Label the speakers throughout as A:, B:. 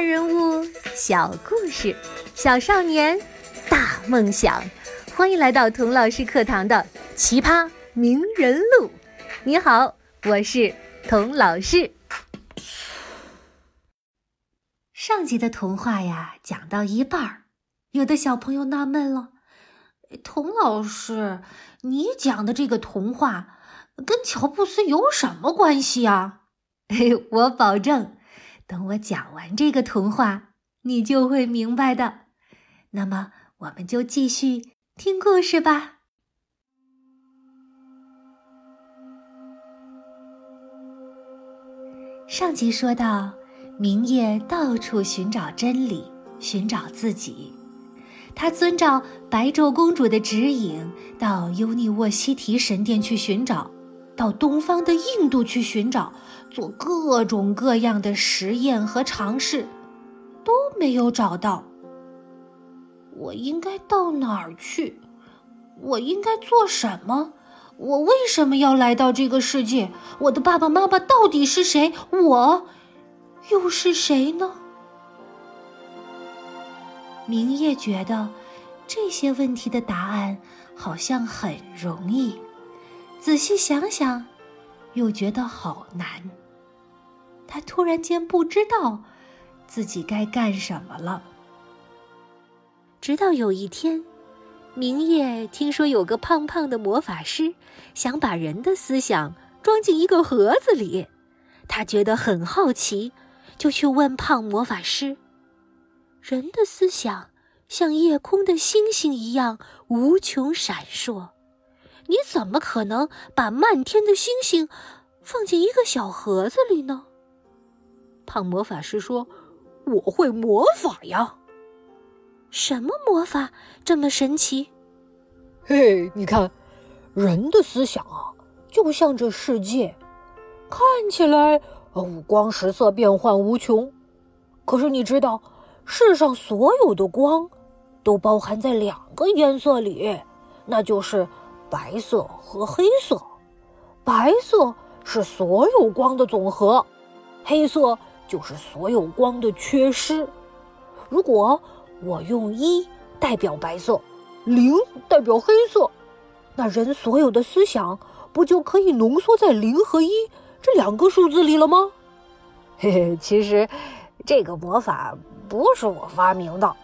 A: 大人物，小故事，小少年，大梦想。欢迎来到童老师课堂的《奇葩名人录》。你好，我是童老师。上集的童话呀，讲到一半儿，有的小朋友纳闷了：童老师，你讲的这个童话跟乔布斯有什么关系啊？嘿，我保证。等我讲完这个童话，你就会明白的。那么，我们就继续听故事吧。上集说到，明夜到处寻找真理，寻找自己。他遵照白昼公主的指引，到尤尼沃西提神殿去寻找。到东方的印度去寻找，做各种各样的实验和尝试，都没有找到。我应该到哪儿去？我应该做什么？我为什么要来到这个世界？我的爸爸妈妈到底是谁？我又是谁呢？明夜觉得这些问题的答案好像很容易。仔细想想，又觉得好难。他突然间不知道自己该干什么了。直到有一天，明夜听说有个胖胖的魔法师想把人的思想装进一个盒子里，他觉得很好奇，就去问胖魔法师：“人的思想像夜空的星星一样无穷闪烁。”你怎么可能把漫天的星星放进一个小盒子里呢？胖魔法师说：“我会魔法呀。”什么魔法这么神奇？
B: 嘿，你看，人的思想啊，就像这世界，看起来五光十色、变幻无穷。可是你知道，世上所有的光都包含在两个颜色里，那就是。白色和黑色，白色是所有光的总和，黑色就是所有光的缺失。如果我用一代表白色，零代表黑色，那人所有的思想不就可以浓缩在零和一这两个数字里了吗？嘿嘿，其实这个魔法不是我发明的，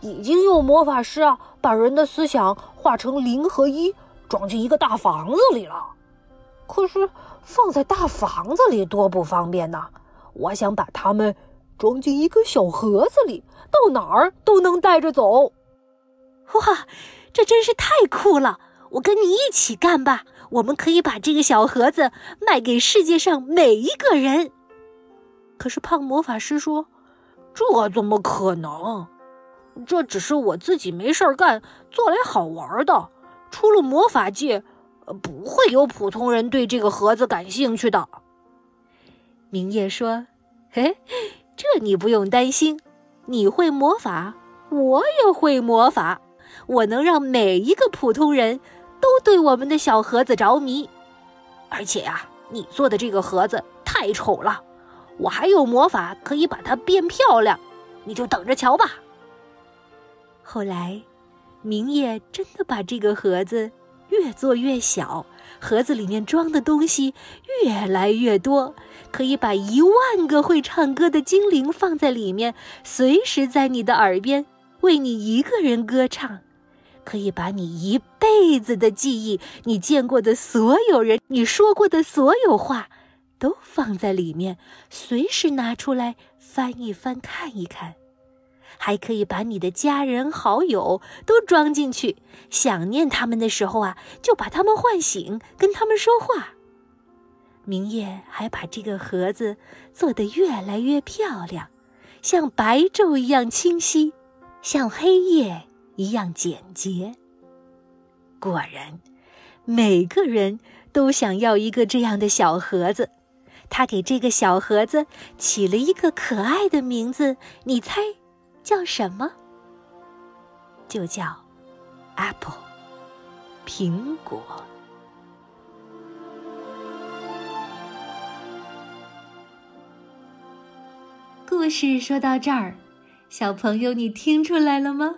B: 已经有魔法师啊把人的思想化成零和一。装进一个大房子里了，可是放在大房子里多不方便呐！我想把它们装进一个小盒子里，到哪儿都能带着走。
A: 哇，这真是太酷了！我跟你一起干吧！我们可以把这个小盒子卖给世界上每一个人。可是胖魔法师说：“
B: 这怎么可能？这只是我自己没事儿干做来好玩的。”出了魔法界，不会有普通人对这个盒子感兴趣的。
A: 明夜说：“嘿，这你不用担心，你会魔法，我也会魔法，我能让每一个普通人都对我们的小盒子着迷。而且呀，你做的这个盒子太丑了，我还有魔法可以把它变漂亮，你就等着瞧吧。”后来。明夜真的把这个盒子越做越小，盒子里面装的东西越来越多，可以把一万个会唱歌的精灵放在里面，随时在你的耳边为你一个人歌唱，可以把你一辈子的记忆、你见过的所有人、你说过的所有话，都放在里面，随时拿出来翻一翻、看一看。还可以把你的家人好友都装进去，想念他们的时候啊，就把他们唤醒，跟他们说话。明夜还把这个盒子做得越来越漂亮，像白昼一样清晰，像黑夜一样简洁。果然，每个人都想要一个这样的小盒子。他给这个小盒子起了一个可爱的名字，你猜？叫什么？就叫 Apple，苹果。故事说到这儿，小朋友，你听出来了吗？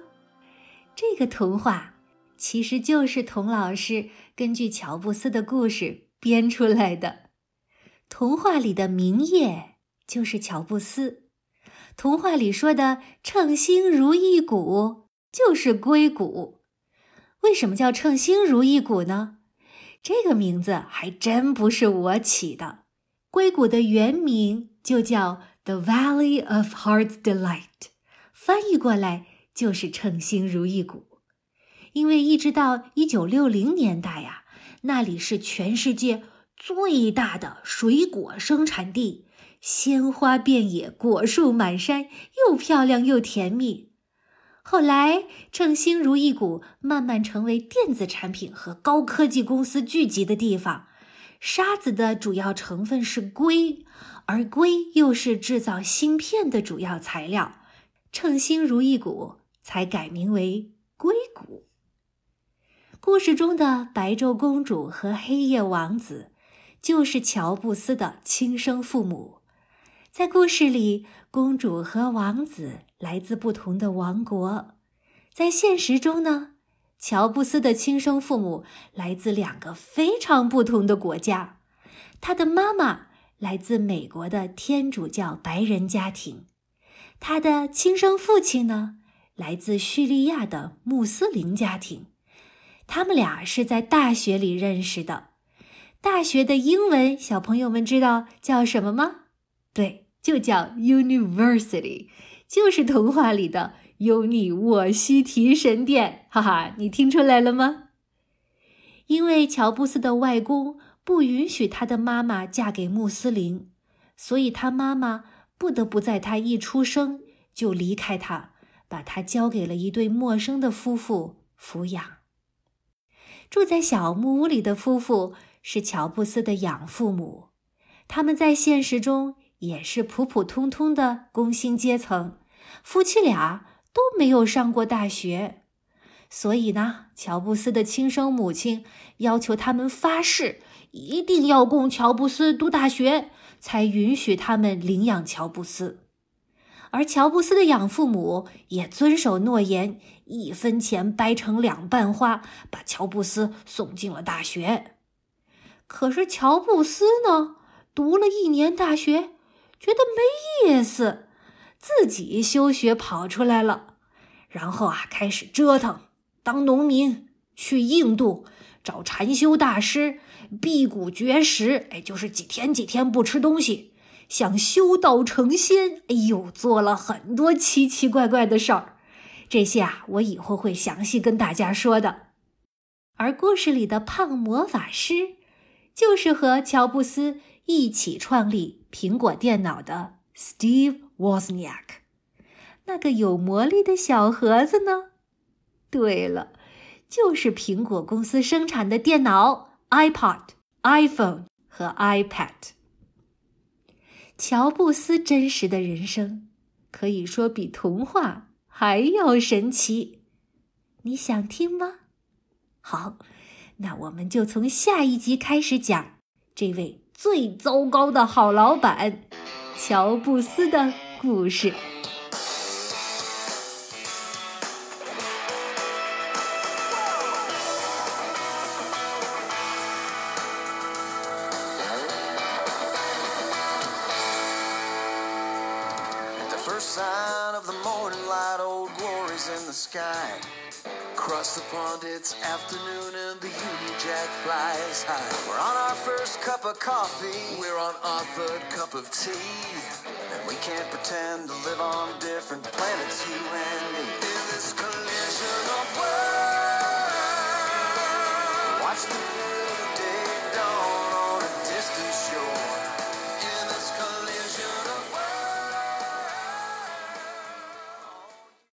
A: 这个童话其实就是童老师根据乔布斯的故事编出来的。童话里的明夜就是乔布斯，童话里说的“称心如意谷”就是硅谷。为什么叫“称心如意谷”呢？这个名字还真不是我起的。硅谷的原名就叫 The Valley of Heart's Delight，翻译过来就是“称心如意谷”。因为一直到一九六零年代呀，那里是全世界最大的水果生产地，鲜花遍野，果树满山，又漂亮又甜蜜。后来，称心如意谷慢慢成为电子产品和高科技公司聚集的地方。沙子的主要成分是硅，而硅又是制造芯片的主要材料。称心如意谷才改名为硅谷。故事中的白昼公主和黑夜王子，就是乔布斯的亲生父母。在故事里，公主和王子。来自不同的王国，在现实中呢，乔布斯的亲生父母来自两个非常不同的国家。他的妈妈来自美国的天主教白人家庭，他的亲生父亲呢来自叙利亚的穆斯林家庭。他们俩是在大学里认识的。大学的英文，小朋友们知道叫什么吗？对，就叫 University。就是童话里的尤尼沃西提神殿，哈哈，你听出来了吗？因为乔布斯的外公不允许他的妈妈嫁给穆斯林，所以他妈妈不得不在他一出生就离开他，把他交给了一对陌生的夫妇抚养。住在小木屋里的夫妇是乔布斯的养父母，他们在现实中也是普普通通的工薪阶层。夫妻俩都没有上过大学，所以呢，乔布斯的亲生母亲要求他们发誓，一定要供乔布斯读大学，才允许他们领养乔布斯。而乔布斯的养父母也遵守诺言，一分钱掰成两半花，把乔布斯送进了大学。可是乔布斯呢，读了一年大学，觉得没意思。自己休学跑出来了，然后啊开始折腾，当农民，去印度找禅修大师，辟谷绝食，哎，就是几天几天不吃东西，想修道成仙。哎呦，做了很多奇奇怪怪的事儿，这些啊我以后会详细跟大家说的。而故事里的胖魔法师，就是和乔布斯一起创立苹果电脑的 Steve。Wozniak，那个有魔力的小盒子呢？对了，就是苹果公司生产的电脑 iPod、iPhone 和 iPad。乔布斯真实的人生可以说比童话还要神奇，你想听吗？好，那我们就从下一集开始讲这位最糟糕的好老板乔布斯的。故事。
C: First sign of the morning light, old glory's in the sky. Across the pond, it's afternoon and the Union Jack flies high. We're on our first cup of coffee, we're on our third cup of tea. And we can't pretend to live on